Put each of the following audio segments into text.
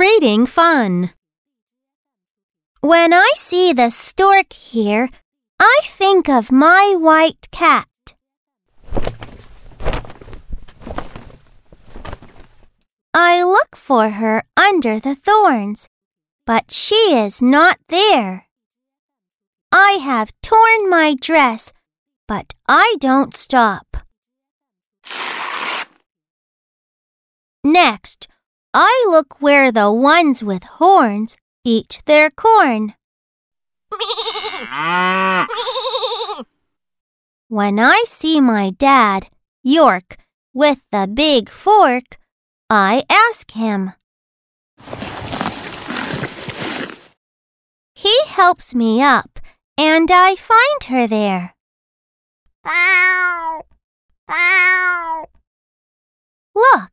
Reading fun. When I see the stork here, I think of my white cat. I look for her under the thorns, but she is not there. I have torn my dress, but I don't stop. Next, I look where the ones with horns eat their corn. When I see my dad, York, with the big fork, I ask him. He helps me up, and I find her there. Look,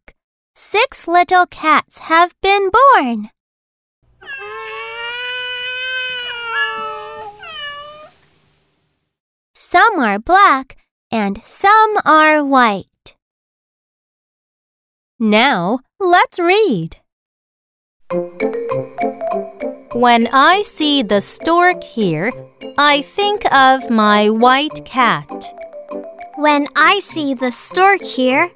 six little cats have been born. Some are black and some are white. Now let's read. When I see the stork here, I think of my white cat. When I see the stork here,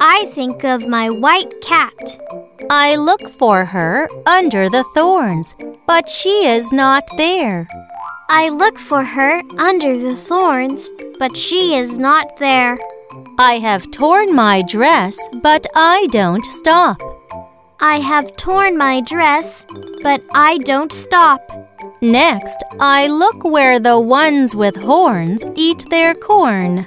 I think of my white cat. I look for her under the thorns, but she is not there. I look for her under the thorns, but she is not there. I have torn my dress, but I don't stop. I have torn my dress, but I don't stop. Next, I look where the ones with horns eat their corn.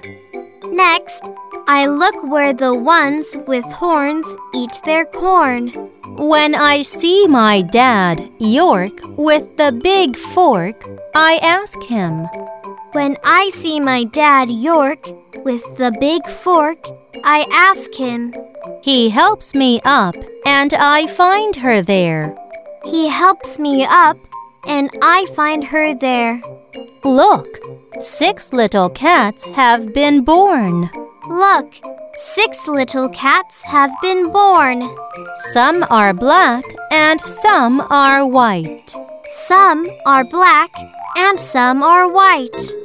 Next, I look where the ones with horns eat their corn. When I see my dad, York, with the big fork, I ask him. When I see my dad, York, with the big fork, I ask him. He helps me up, and I find her there. He helps me up, and I find her there. Look, six little cats have been born. Look, six little cats have been born. Some are black and some are white. Some are black and some are white.